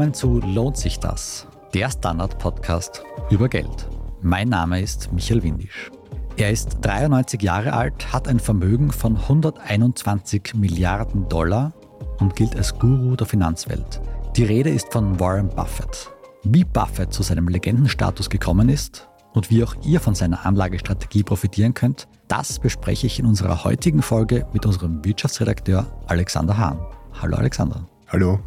Willkommen zu Lohnt sich das? Der Standard-Podcast über Geld. Mein Name ist Michael Windisch. Er ist 93 Jahre alt, hat ein Vermögen von 121 Milliarden Dollar und gilt als Guru der Finanzwelt. Die Rede ist von Warren Buffett. Wie Buffett zu seinem Legendenstatus gekommen ist und wie auch ihr von seiner Anlagestrategie profitieren könnt, das bespreche ich in unserer heutigen Folge mit unserem Wirtschaftsredakteur Alexander Hahn. Hallo Alexander. Hallo.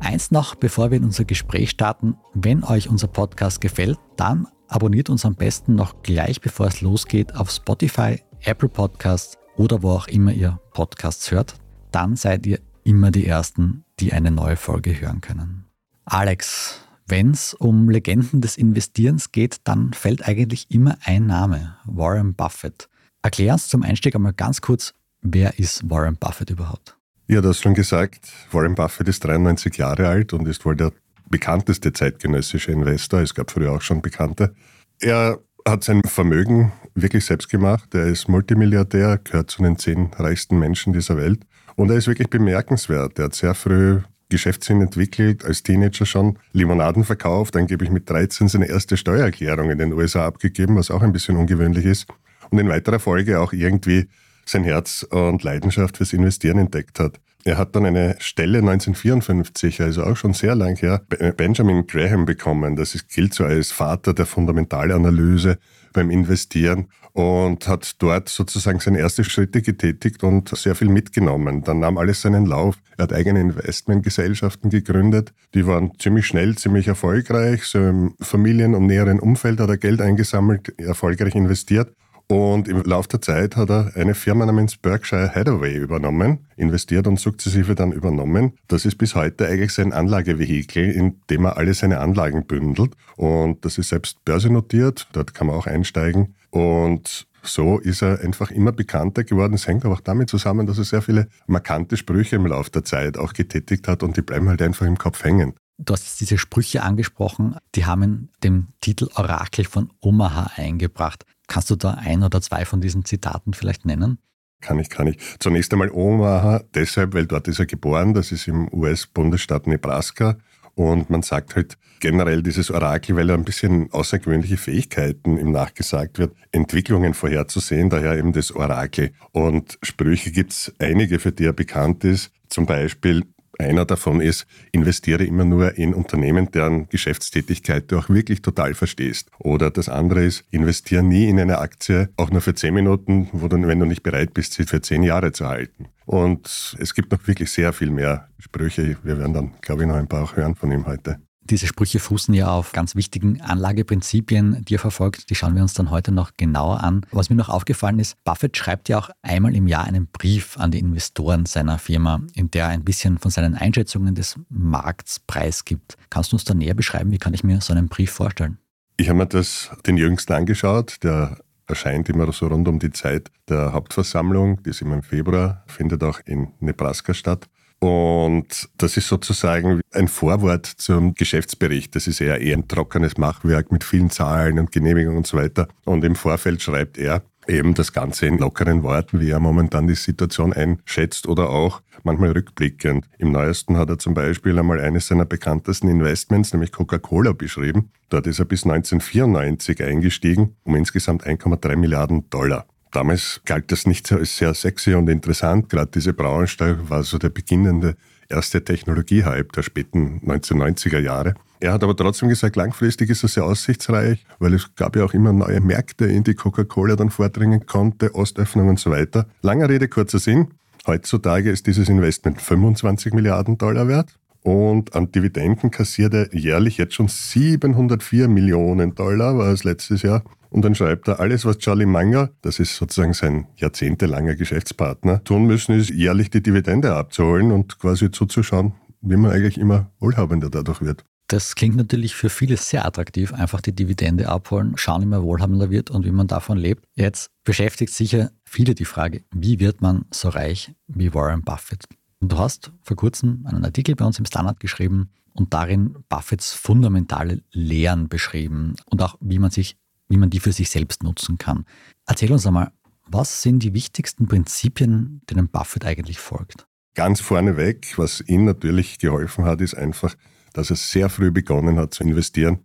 Eins noch, bevor wir in unser Gespräch starten. Wenn euch unser Podcast gefällt, dann abonniert uns am besten noch gleich bevor es losgeht auf Spotify, Apple Podcasts oder wo auch immer ihr Podcasts hört. Dann seid ihr immer die Ersten, die eine neue Folge hören können. Alex, wenn es um Legenden des Investierens geht, dann fällt eigentlich immer ein Name, Warren Buffett. Erklär uns zum Einstieg einmal ganz kurz, wer ist Warren Buffett überhaupt? Ja, du hast schon gesagt, Warren Buffett ist 93 Jahre alt und ist wohl der bekannteste zeitgenössische Investor. Es gab früher auch schon bekannte. Er hat sein Vermögen wirklich selbst gemacht. Er ist Multimilliardär, gehört zu den zehn reichsten Menschen dieser Welt. Und er ist wirklich bemerkenswert. Er hat sehr früh Geschäftssinn entwickelt, als Teenager schon Limonaden verkauft, angeblich mit 13 seine erste Steuererklärung in den USA abgegeben, was auch ein bisschen ungewöhnlich ist. Und in weiterer Folge auch irgendwie sein Herz und Leidenschaft fürs Investieren entdeckt hat. Er hat dann eine Stelle 1954, also auch schon sehr lang her, Benjamin Graham bekommen. Das ist, gilt so als Vater der Fundamentalanalyse beim Investieren und hat dort sozusagen seine ersten Schritte getätigt und sehr viel mitgenommen. Dann nahm alles seinen Lauf. Er hat eigene Investmentgesellschaften gegründet. Die waren ziemlich schnell, ziemlich erfolgreich. So im Familien- und näheren Umfeld hat er Geld eingesammelt, erfolgreich investiert und im Laufe der Zeit hat er eine Firma namens Berkshire Hathaway übernommen, investiert und sukzessive dann übernommen. Das ist bis heute eigentlich sein Anlagevehikel, in dem er alle seine Anlagen bündelt. Und das ist selbst börsennotiert, dort kann man auch einsteigen. Und so ist er einfach immer bekannter geworden. Es hängt aber auch damit zusammen, dass er sehr viele markante Sprüche im Laufe der Zeit auch getätigt hat und die bleiben halt einfach im Kopf hängen. Du hast diese Sprüche angesprochen, die haben den Titel Orakel von Omaha eingebracht. Kannst du da ein oder zwei von diesen Zitaten vielleicht nennen? Kann ich, kann ich. Zunächst einmal Omaha, deshalb, weil dort ist er geboren. Das ist im US-Bundesstaat Nebraska. Und man sagt halt generell dieses Orakel, weil er ein bisschen außergewöhnliche Fähigkeiten ihm nachgesagt wird, Entwicklungen vorherzusehen, daher eben das Orakel. Und Sprüche gibt es einige, für die er bekannt ist. Zum Beispiel einer davon ist, investiere immer nur in Unternehmen, deren Geschäftstätigkeit du auch wirklich total verstehst. Oder das andere ist, investiere nie in eine Aktie, auch nur für zehn Minuten, wo du, wenn du nicht bereit bist, sie für zehn Jahre zu halten. Und es gibt noch wirklich sehr viel mehr Sprüche. Wir werden dann, glaube ich, noch ein paar auch hören von ihm heute. Diese Sprüche fußen ja auf ganz wichtigen Anlageprinzipien, die er verfolgt. Die schauen wir uns dann heute noch genauer an. Was mir noch aufgefallen ist, Buffett schreibt ja auch einmal im Jahr einen Brief an die Investoren seiner Firma, in der er ein bisschen von seinen Einschätzungen des Markts preisgibt. Kannst du uns da näher beschreiben, wie kann ich mir so einen Brief vorstellen? Ich habe mir das den jüngsten angeschaut, der erscheint immer so rund um die Zeit der Hauptversammlung, die ist immer im Februar, findet auch in Nebraska statt. Und das ist sozusagen ein Vorwort zum Geschäftsbericht. Das ist eher, eher ein trockenes Machwerk mit vielen Zahlen und Genehmigungen und so weiter. Und im Vorfeld schreibt er eben das Ganze in lockeren Worten, wie er momentan die Situation einschätzt oder auch manchmal rückblickend. Im neuesten hat er zum Beispiel einmal eines seiner bekanntesten Investments, nämlich Coca-Cola, beschrieben. Dort ist er bis 1994 eingestiegen um insgesamt 1,3 Milliarden Dollar. Damals galt das nicht als sehr sexy und interessant. Gerade diese da war so der beginnende erste Technologiehype der späten 1990er Jahre. Er hat aber trotzdem gesagt, langfristig ist er sehr aussichtsreich, weil es gab ja auch immer neue Märkte, in die Coca-Cola dann vordringen konnte, Ostöffnung und so weiter. Langer Rede, kurzer Sinn. Heutzutage ist dieses Investment 25 Milliarden Dollar wert und an Dividenden kassiert er jährlich jetzt schon 704 Millionen Dollar, war es letztes Jahr. Und dann schreibt er, alles, was Charlie Munger, das ist sozusagen sein jahrzehntelanger Geschäftspartner, tun müssen, ist jährlich die Dividende abzuholen und quasi zuzuschauen, wie man eigentlich immer wohlhabender dadurch wird. Das klingt natürlich für viele sehr attraktiv, einfach die Dividende abholen, schauen, wie man wohlhabender wird und wie man davon lebt. Jetzt beschäftigt sicher viele die Frage, wie wird man so reich wie Warren Buffett? Und du hast vor kurzem einen Artikel bei uns im Standard geschrieben und darin Buffetts fundamentale Lehren beschrieben und auch wie man sich wie man die für sich selbst nutzen kann. Erzähl uns einmal, was sind die wichtigsten Prinzipien, denen Buffett eigentlich folgt? Ganz vorneweg, was ihm natürlich geholfen hat, ist einfach dass er sehr früh begonnen hat zu investieren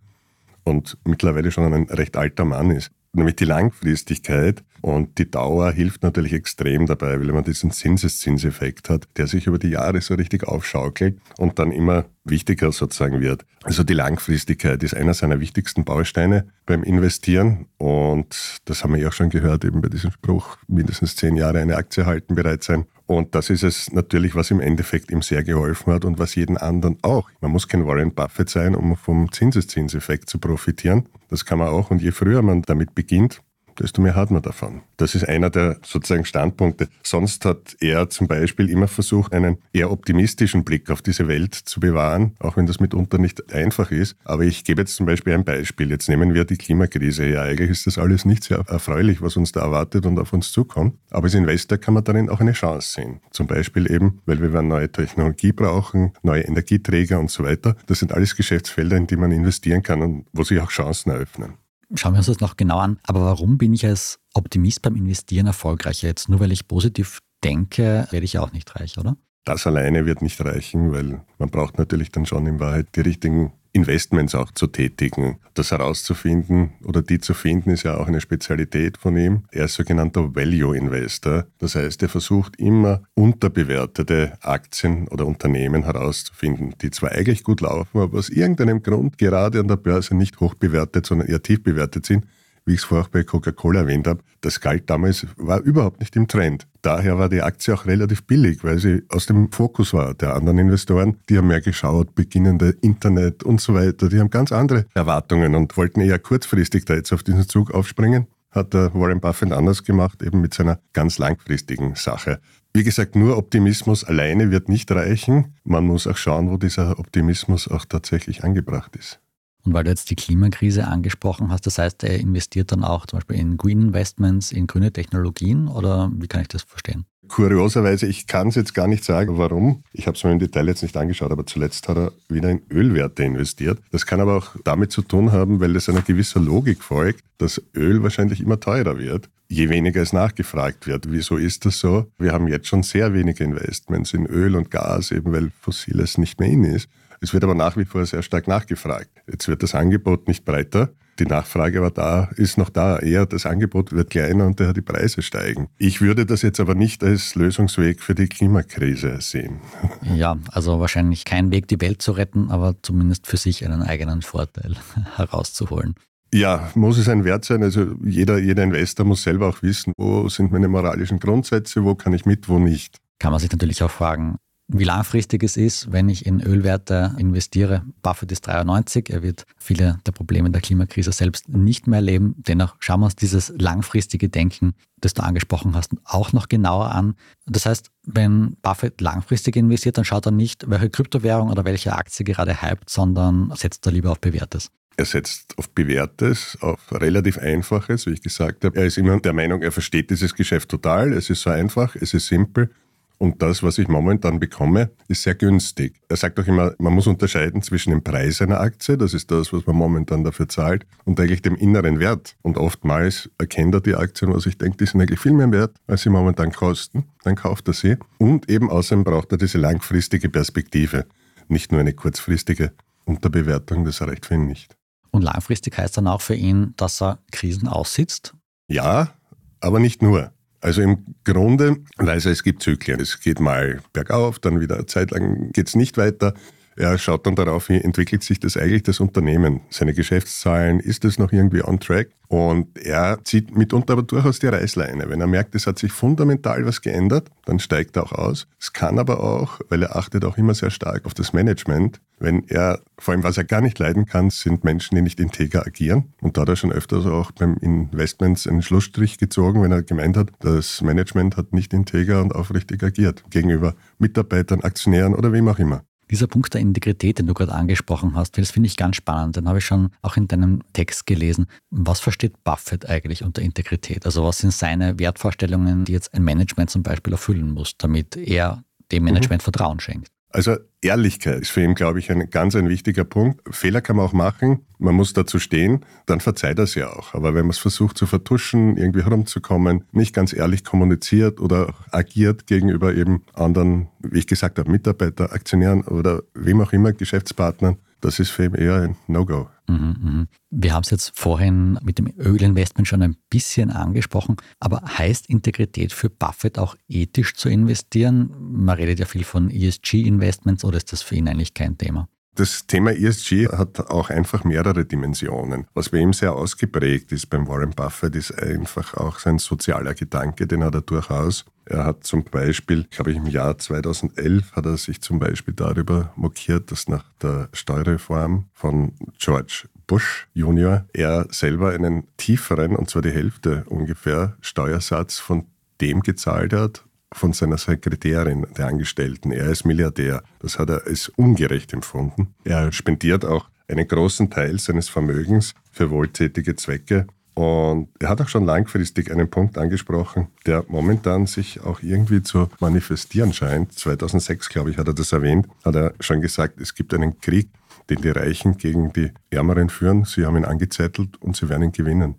und mittlerweile schon ein recht alter Mann ist nämlich die Langfristigkeit und die Dauer hilft natürlich extrem dabei, weil man diesen Zinseszinseffekt hat, der sich über die Jahre so richtig aufschaukelt und dann immer wichtiger sozusagen wird. Also die Langfristigkeit ist einer seiner wichtigsten Bausteine beim Investieren und das haben wir ja auch schon gehört, eben bei diesem Spruch, mindestens zehn Jahre eine Aktie halten bereit sein. Und das ist es natürlich, was im Endeffekt ihm sehr geholfen hat und was jeden anderen auch. Man muss kein Warren Buffett sein, um vom Zinseszinseffekt zu profitieren. Das kann man auch. Und je früher man damit beginnt, desto mehr hat man davon. Das ist einer der sozusagen Standpunkte. Sonst hat er zum Beispiel immer versucht, einen eher optimistischen Blick auf diese Welt zu bewahren, auch wenn das mitunter nicht einfach ist. Aber ich gebe jetzt zum Beispiel ein Beispiel. Jetzt nehmen wir die Klimakrise. Ja, eigentlich ist das alles nicht sehr erfreulich, was uns da erwartet und auf uns zukommt. Aber als Investor kann man darin auch eine Chance sehen. Zum Beispiel eben, weil wir neue Technologie brauchen, neue Energieträger und so weiter. Das sind alles Geschäftsfelder, in die man investieren kann und wo sich auch Chancen eröffnen. Schauen wir uns das noch genau an. Aber warum bin ich als Optimist beim Investieren erfolgreicher? Jetzt nur weil ich positiv denke, werde ich auch nicht reich, oder? Das alleine wird nicht reichen, weil man braucht natürlich dann schon in Wahrheit die richtigen Investments auch zu tätigen. Das herauszufinden oder die zu finden, ist ja auch eine Spezialität von ihm. Er ist sogenannter Value Investor. Das heißt, er versucht immer unterbewertete Aktien oder Unternehmen herauszufinden, die zwar eigentlich gut laufen, aber aus irgendeinem Grund gerade an der Börse nicht hoch bewertet, sondern eher tief bewertet sind wie ich es vorher bei Coca-Cola erwähnt habe, das galt damals, war überhaupt nicht im Trend. Daher war die Aktie auch relativ billig, weil sie aus dem Fokus war der anderen Investoren. Die haben mehr geschaut, beginnende Internet und so weiter. Die haben ganz andere Erwartungen und wollten eher kurzfristig da jetzt auf diesen Zug aufspringen. Hat der Warren Buffett anders gemacht, eben mit seiner ganz langfristigen Sache. Wie gesagt, nur Optimismus alleine wird nicht reichen. Man muss auch schauen, wo dieser Optimismus auch tatsächlich angebracht ist. Und weil du jetzt die Klimakrise angesprochen hast, das heißt, er investiert dann auch zum Beispiel in Green Investments, in grüne Technologien oder wie kann ich das verstehen? Kurioserweise, ich kann es jetzt gar nicht sagen, warum. Ich habe es mir im Detail jetzt nicht angeschaut, aber zuletzt hat er wieder in Ölwerte investiert. Das kann aber auch damit zu tun haben, weil es einer gewisser Logik folgt, dass Öl wahrscheinlich immer teurer wird, je weniger es nachgefragt wird. Wieso ist das so? Wir haben jetzt schon sehr wenige Investments in Öl und Gas, eben weil Fossiles nicht mehr in ist. Es wird aber nach wie vor sehr stark nachgefragt. Jetzt wird das Angebot nicht breiter. Die Nachfrage aber da ist noch da. Eher das Angebot wird kleiner und daher die Preise steigen. Ich würde das jetzt aber nicht als Lösungsweg für die Klimakrise sehen. Ja, also wahrscheinlich kein Weg, die Welt zu retten, aber zumindest für sich einen eigenen Vorteil herauszuholen. Ja, muss es ein Wert sein. Also jeder, jeder Investor muss selber auch wissen, wo sind meine moralischen Grundsätze, wo kann ich mit, wo nicht. Kann man sich natürlich auch fragen, wie langfristig es ist, wenn ich in Ölwerte investiere. Buffett ist 93, er wird viele der Probleme der Klimakrise selbst nicht mehr erleben. Dennoch schauen wir uns dieses langfristige Denken, das du angesprochen hast, auch noch genauer an. Das heißt, wenn Buffett langfristig investiert, dann schaut er nicht, welche Kryptowährung oder welche Aktie gerade hypt, sondern setzt er lieber auf Bewährtes. Er setzt auf Bewährtes, auf relativ Einfaches, wie ich gesagt habe. Er ist immer der Meinung, er versteht dieses Geschäft total. Es ist so einfach, es ist simpel und das, was ich momentan bekomme, ist sehr günstig. Er sagt auch immer, man muss unterscheiden zwischen dem Preis einer Aktie, das ist das, was man momentan dafür zahlt, und eigentlich dem inneren Wert. Und oftmals erkennt er die Aktien, was ich denke, die sind eigentlich viel mehr wert, als sie momentan kosten. Dann kauft er sie. Und eben außerdem braucht er diese langfristige Perspektive, nicht nur eine kurzfristige Unterbewertung, das reicht für ihn nicht. Und langfristig heißt dann auch für ihn, dass er Krisen aussitzt? Ja, aber nicht nur. Also im Grunde weiß er, es gibt Zyklen. Es geht mal bergauf, dann wieder eine Zeit lang geht es nicht weiter. Er schaut dann darauf, wie entwickelt sich das eigentlich das Unternehmen, seine Geschäftszahlen, ist das noch irgendwie on track? Und er zieht mitunter aber durchaus die Reißleine. Wenn er merkt, es hat sich fundamental was geändert, dann steigt er auch aus. Es kann aber auch, weil er achtet auch immer sehr stark auf das Management, wenn er, vor allem was er gar nicht leiden kann, sind Menschen, die nicht integer agieren. Und da hat er schon öfters auch beim Investments einen Schlussstrich gezogen, wenn er gemeint hat, das Management hat nicht integer und aufrichtig agiert gegenüber Mitarbeitern, Aktionären oder wem auch immer. Dieser Punkt der Integrität, den du gerade angesprochen hast, das finde ich ganz spannend. Den habe ich schon auch in deinem Text gelesen. Was versteht Buffett eigentlich unter Integrität? Also was sind seine Wertvorstellungen, die jetzt ein Management zum Beispiel erfüllen muss, damit er dem Management mhm. Vertrauen schenkt? Also Ehrlichkeit ist für ihn, glaube ich, ein ganz ein wichtiger Punkt. Fehler kann man auch machen, man muss dazu stehen, dann verzeiht er sie auch. Aber wenn man es versucht zu vertuschen, irgendwie herumzukommen, nicht ganz ehrlich kommuniziert oder agiert gegenüber eben anderen, wie ich gesagt habe, Mitarbeiter, Aktionären oder wem auch immer, Geschäftspartnern, das ist für ihn eher ein No-Go. Mhm, mhm. Wir haben es jetzt vorhin mit dem Ölinvestment schon ein bisschen angesprochen, aber heißt Integrität für Buffett auch ethisch zu investieren? Man redet ja viel von ESG-Investments oder ist das für ihn eigentlich kein Thema? Das Thema ESG hat auch einfach mehrere Dimensionen. Was bei ihm sehr ausgeprägt ist beim Warren Buffett, ist einfach auch sein sozialer Gedanke, den hat er durchaus. Er hat zum Beispiel, glaube ich, im Jahr 2011 hat er sich zum Beispiel darüber mokiert, dass nach der Steuerreform von George Bush Junior er selber einen tieferen, und zwar die Hälfte ungefähr, Steuersatz von dem gezahlt hat, von seiner Sekretärin, der Angestellten. Er ist Milliardär. Das hat er als ungerecht empfunden. Er spendiert auch einen großen Teil seines Vermögens für wohltätige Zwecke. Und er hat auch schon langfristig einen Punkt angesprochen, der momentan sich auch irgendwie zu manifestieren scheint. 2006, glaube ich, hat er das erwähnt, hat er schon gesagt, es gibt einen Krieg, den die Reichen gegen die Ärmeren führen. Sie haben ihn angezettelt und sie werden ihn gewinnen.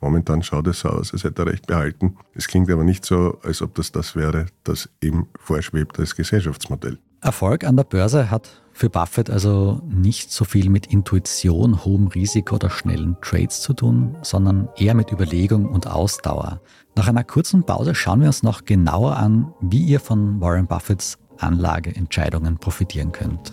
Momentan schaut es so aus, als hätte er recht behalten. Es klingt aber nicht so, als ob das das wäre, das ihm vorschwebt als Gesellschaftsmodell. Erfolg an der Börse hat für Buffett also nicht so viel mit Intuition, hohem Risiko oder schnellen Trades zu tun, sondern eher mit Überlegung und Ausdauer. Nach einer kurzen Pause schauen wir uns noch genauer an, wie ihr von Warren Buffetts Anlageentscheidungen profitieren könnt.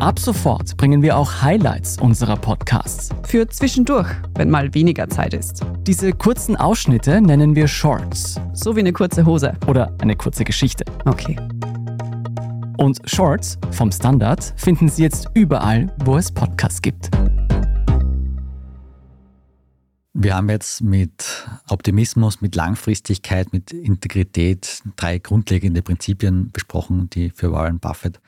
Ab sofort bringen wir auch Highlights unserer Podcasts. Für zwischendurch, wenn mal weniger Zeit ist. Diese kurzen Ausschnitte nennen wir Shorts. So wie eine kurze Hose. Oder eine kurze Geschichte. Okay. Und Shorts vom Standard finden Sie jetzt überall, wo es Podcasts gibt. Wir haben jetzt mit Optimismus, mit Langfristigkeit, mit Integrität drei grundlegende Prinzipien besprochen, die für Warren Buffett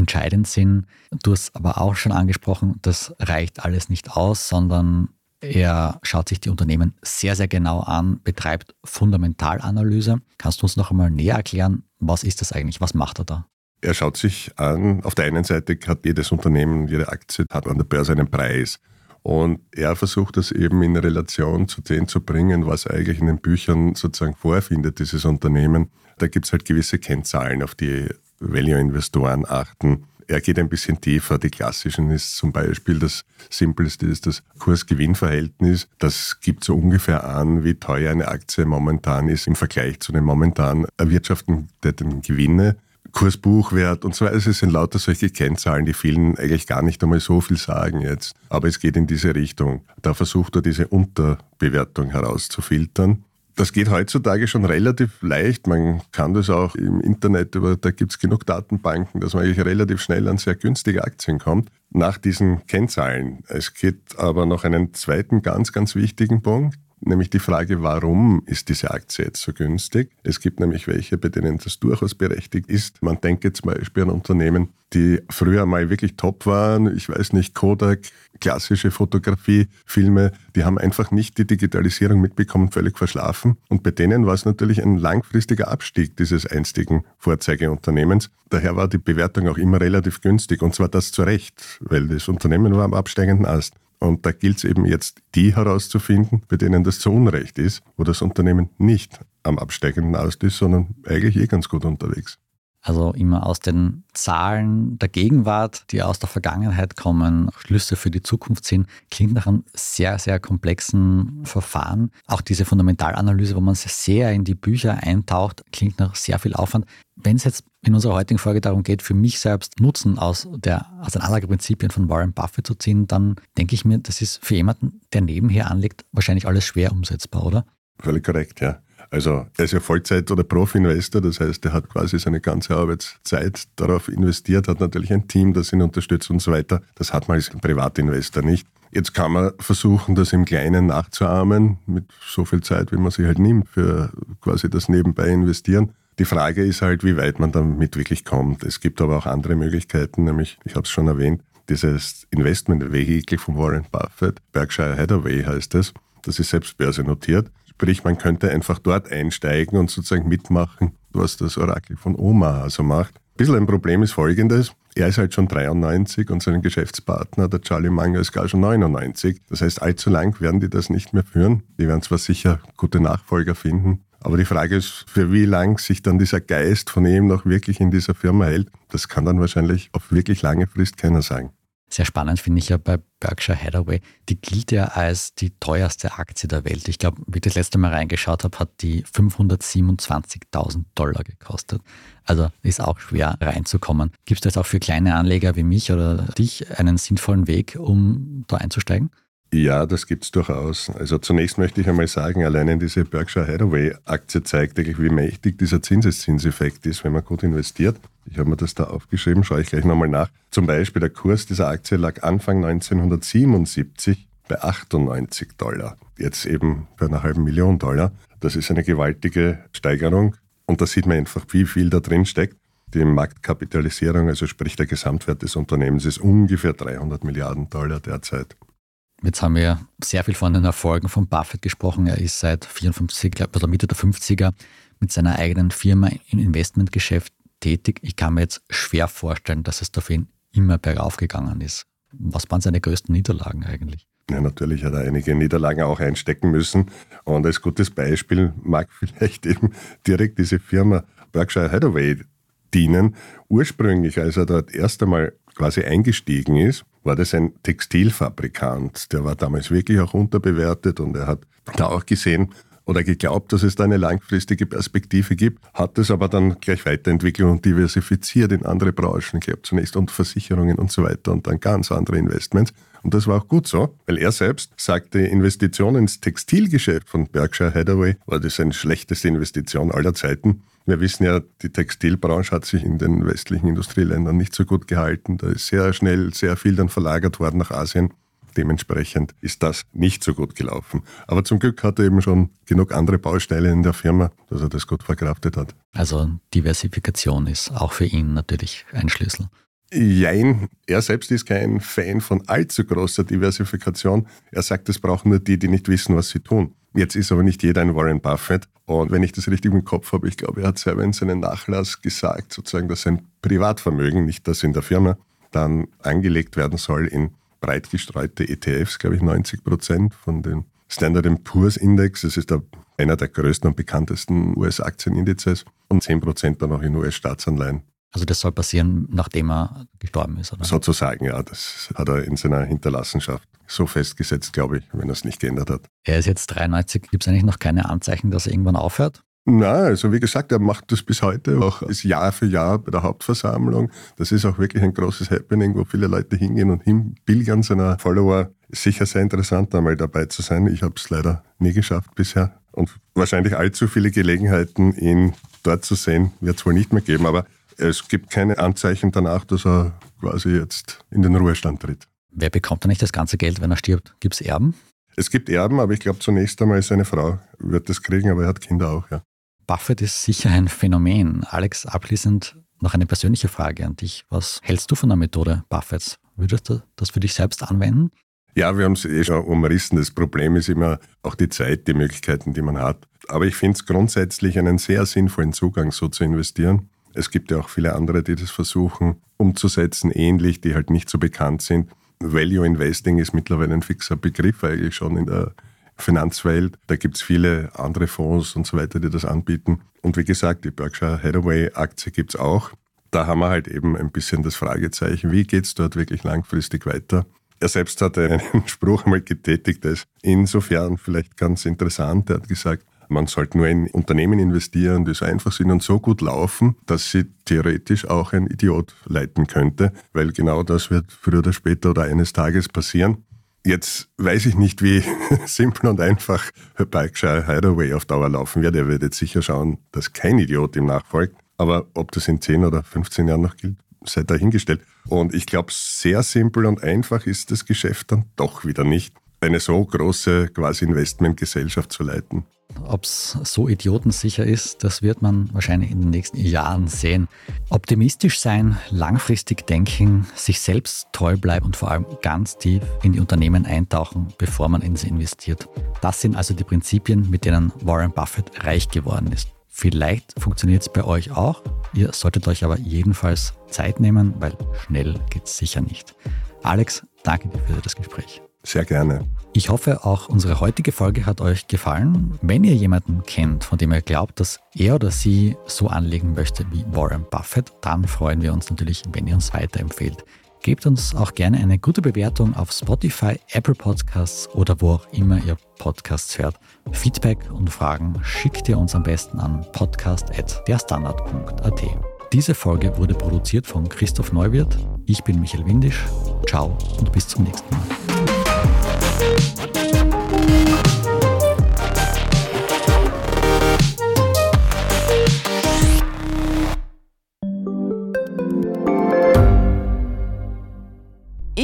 entscheidend sind. Du hast aber auch schon angesprochen, das reicht alles nicht aus, sondern er schaut sich die Unternehmen sehr, sehr genau an, betreibt Fundamentalanalyse. Kannst du uns noch einmal näher erklären, was ist das eigentlich? Was macht er da? Er schaut sich an, auf der einen Seite hat jedes Unternehmen, jede Aktie hat an der Börse einen Preis. Und er versucht das eben in Relation zu dem zu bringen, was eigentlich in den Büchern sozusagen vorfindet, dieses Unternehmen. Da gibt es halt gewisse Kennzahlen, auf die Value-Investoren achten. Er geht ein bisschen tiefer. Die klassischen ist zum Beispiel das simpelste ist das Kurs-Gewinn-Verhältnis. Das gibt so ungefähr an, wie teuer eine Aktie momentan ist im Vergleich zu den momentan erwirtschafteten Gewinne. Kursbuchwert und so weiter. Es sind lauter solche Kennzahlen, die vielen eigentlich gar nicht einmal so viel sagen jetzt. Aber es geht in diese Richtung. Da versucht er diese Unterbewertung herauszufiltern. Das geht heutzutage schon relativ leicht. Man kann das auch im Internet, über, da gibt es genug Datenbanken, dass man eigentlich relativ schnell an sehr günstige Aktien kommt nach diesen Kennzahlen. Es gibt aber noch einen zweiten ganz, ganz wichtigen Punkt nämlich die Frage, warum ist diese Aktie jetzt so günstig? Es gibt nämlich welche, bei denen das durchaus berechtigt ist. Man denke zum Beispiel an Unternehmen, die früher mal wirklich top waren. Ich weiß nicht, Kodak, klassische Fotografie, Filme, die haben einfach nicht die Digitalisierung mitbekommen, völlig verschlafen. Und bei denen war es natürlich ein langfristiger Abstieg dieses einstigen Vorzeigeunternehmens. Daher war die Bewertung auch immer relativ günstig. Und zwar das zu Recht, weil das Unternehmen war am absteigenden Ast. Und da gilt es eben jetzt, die herauszufinden, bei denen das zu Unrecht ist, wo das Unternehmen nicht am absteigenden Ast ist, sondern eigentlich eh ganz gut unterwegs. Also immer aus den Zahlen der Gegenwart, die aus der Vergangenheit kommen, Schlüsse für die Zukunft sind, klingt nach einem sehr, sehr komplexen Verfahren. Auch diese Fundamentalanalyse, wo man sehr in die Bücher eintaucht, klingt nach sehr viel Aufwand. Wenn es jetzt in unserer heutigen Folge darum geht, für mich selbst Nutzen aus, der, aus den Anlageprinzipien von Warren Buffett zu ziehen, dann denke ich mir, das ist für jemanden, der nebenher anlegt, wahrscheinlich alles schwer umsetzbar, oder? Völlig korrekt, ja. Also er ist ja Vollzeit- oder Profi-Investor, das heißt, er hat quasi seine ganze Arbeitszeit darauf investiert, hat natürlich ein Team, das ihn unterstützt und so weiter. Das hat man als Privatinvestor nicht. Jetzt kann man versuchen, das im Kleinen nachzuahmen, mit so viel Zeit, wie man sich halt nimmt für quasi das nebenbei investieren. Die Frage ist halt, wie weit man damit wirklich kommt. Es gibt aber auch andere Möglichkeiten, nämlich, ich habe es schon erwähnt, dieses Investment-Vehikel von Warren Buffett, Berkshire Hathaway heißt es, das ist selbst börsennotiert. Sprich, man könnte einfach dort einsteigen und sozusagen mitmachen, was das Orakel von Omaha so macht. Ein bisschen ein Problem ist folgendes. Er ist halt schon 93 und sein Geschäftspartner, der Charlie Munger, ist gar schon 99. Das heißt, allzu lang werden die das nicht mehr führen. Die werden zwar sicher gute Nachfolger finden, aber die Frage ist, für wie lang sich dann dieser Geist von ihm noch wirklich in dieser Firma hält, das kann dann wahrscheinlich auf wirklich lange Frist keiner sagen. Sehr spannend finde ich ja bei Berkshire Hathaway. Die gilt ja als die teuerste Aktie der Welt. Ich glaube, wie ich das letzte Mal reingeschaut habe, hat die 527.000 Dollar gekostet. Also ist auch schwer reinzukommen. Gibt es das auch für kleine Anleger wie mich oder dich einen sinnvollen Weg, um da einzusteigen? Ja, das gibt es durchaus. Also zunächst möchte ich einmal sagen, alleine diese Berkshire Hathaway-Aktie zeigt eigentlich, wie mächtig dieser Zinseszinseffekt ist, wenn man gut investiert. Ich habe mir das da aufgeschrieben, schaue ich gleich nochmal nach. Zum Beispiel der Kurs dieser Aktie lag Anfang 1977 bei 98 Dollar. Jetzt eben bei einer halben Million Dollar. Das ist eine gewaltige Steigerung. Und da sieht man einfach, wie viel da drin steckt. Die Marktkapitalisierung, also sprich der Gesamtwert des Unternehmens, ist ungefähr 300 Milliarden Dollar derzeit. Jetzt haben wir sehr viel von den Erfolgen von Buffett gesprochen. Er ist seit 54, oder Mitte der 50er mit seiner eigenen Firma im Investmentgeschäft tätig. Ich kann mir jetzt schwer vorstellen, dass es da ihn immer bergauf gegangen ist. Was waren seine größten Niederlagen eigentlich? Ja, natürlich hat er einige Niederlagen auch einstecken müssen. Und als gutes Beispiel mag vielleicht eben direkt diese Firma Berkshire Hathaway dienen. Ursprünglich, als er dort erst einmal quasi eingestiegen ist, war das ein Textilfabrikant. Der war damals wirklich auch unterbewertet und er hat da auch gesehen oder geglaubt, dass es da eine langfristige Perspektive gibt, hat es aber dann gleich weiterentwickelt und diversifiziert in andere Branchen gehabt, zunächst und Versicherungen und so weiter und dann ganz andere Investments. Und das war auch gut so, weil er selbst sagte, Investition ins Textilgeschäft von Berkshire Hathaway war das eine schlechteste Investition aller Zeiten. Wir wissen ja, die Textilbranche hat sich in den westlichen Industrieländern nicht so gut gehalten. Da ist sehr schnell sehr viel dann verlagert worden nach Asien. Dementsprechend ist das nicht so gut gelaufen. Aber zum Glück hat er eben schon genug andere Bausteine in der Firma, dass er das gut verkraftet hat. Also Diversifikation ist auch für ihn natürlich ein Schlüssel. Jein, er selbst ist kein Fan von allzu großer Diversifikation. Er sagt, es brauchen nur die, die nicht wissen, was sie tun. Jetzt ist aber nicht jeder ein Warren Buffett. Und wenn ich das richtig im Kopf habe, ich glaube, er hat selber in seinem Nachlass gesagt, sozusagen, dass sein Privatvermögen, nicht das in der Firma, dann angelegt werden soll in breit gestreute ETFs, glaube ich, 90 Prozent von dem Standard Poor's Index. Das ist der, einer der größten und bekanntesten US-Aktienindizes und 10 Prozent dann auch in US-Staatsanleihen. Also das soll passieren, nachdem er gestorben ist, oder? Sozusagen, ja. Das hat er in seiner Hinterlassenschaft so festgesetzt, glaube ich, wenn er es nicht geändert hat. Er ist jetzt 93. Gibt es eigentlich noch keine Anzeichen, dass er irgendwann aufhört? Na, also wie gesagt, er macht das bis heute auch ist Jahr für Jahr bei der Hauptversammlung. Das ist auch wirklich ein großes Happening, wo viele Leute hingehen und hinpilgern seiner Follower. Sicher sehr interessant, einmal dabei zu sein. Ich habe es leider nie geschafft bisher. Und wahrscheinlich allzu viele Gelegenheiten, ihn dort zu sehen, wird es wohl nicht mehr geben. Aber es gibt keine Anzeichen danach, dass er quasi jetzt in den Ruhestand tritt. Wer bekommt dann nicht das ganze Geld, wenn er stirbt? Gibt es Erben? Es gibt Erben, aber ich glaube zunächst einmal seine Frau wird das kriegen, aber er hat Kinder auch, ja. Buffett ist sicher ein Phänomen. Alex, abschließend noch eine persönliche Frage an dich. Was hältst du von der Methode Buffetts? Würdest du das für dich selbst anwenden? Ja, wir haben es eh schon umrissen. Das Problem ist immer auch die Zeit, die Möglichkeiten, die man hat. Aber ich finde es grundsätzlich einen sehr sinnvollen Zugang, so zu investieren. Es gibt ja auch viele andere, die das versuchen umzusetzen, ähnlich, die halt nicht so bekannt sind. Value Investing ist mittlerweile ein fixer Begriff eigentlich schon in der Finanzwelt. Da gibt es viele andere Fonds und so weiter, die das anbieten. Und wie gesagt, die Berkshire Hathaway Aktie gibt es auch. Da haben wir halt eben ein bisschen das Fragezeichen, wie geht es dort wirklich langfristig weiter? Er selbst hat einen Spruch einmal getätigt, der ist insofern vielleicht ganz interessant. Er hat gesagt, man sollte nur in Unternehmen investieren, die so einfach sind und so gut laufen, dass sie theoretisch auch ein Idiot leiten könnte, weil genau das wird früher oder später oder eines Tages passieren. Jetzt weiß ich nicht, wie simpel und einfach Berkshire Hideaway auf Dauer laufen wird. Er wird jetzt sicher schauen, dass kein Idiot ihm nachfolgt. Aber ob das in 10 oder 15 Jahren noch gilt, sei dahingestellt. Und ich glaube, sehr simpel und einfach ist das Geschäft dann doch wieder nicht, eine so große quasi Investmentgesellschaft zu leiten. Ob es so idiotensicher ist, das wird man wahrscheinlich in den nächsten Jahren sehen. Optimistisch sein, langfristig denken, sich selbst treu bleiben und vor allem ganz tief in die Unternehmen eintauchen, bevor man in sie investiert. Das sind also die Prinzipien, mit denen Warren Buffett reich geworden ist. Vielleicht funktioniert es bei euch auch. Ihr solltet euch aber jedenfalls Zeit nehmen, weil schnell geht es sicher nicht. Alex, danke dir für das Gespräch. Sehr gerne. Ich hoffe, auch unsere heutige Folge hat euch gefallen. Wenn ihr jemanden kennt, von dem ihr glaubt, dass er oder sie so anlegen möchte wie Warren Buffett, dann freuen wir uns natürlich, wenn ihr uns weiterempfehlt. Gebt uns auch gerne eine gute Bewertung auf Spotify, Apple Podcasts oder wo auch immer ihr Podcasts hört. Feedback und Fragen schickt ihr uns am besten an podcast.derstandard.at. Diese Folge wurde produziert von Christoph Neuwirth. Ich bin Michael Windisch. Ciao und bis zum nächsten Mal.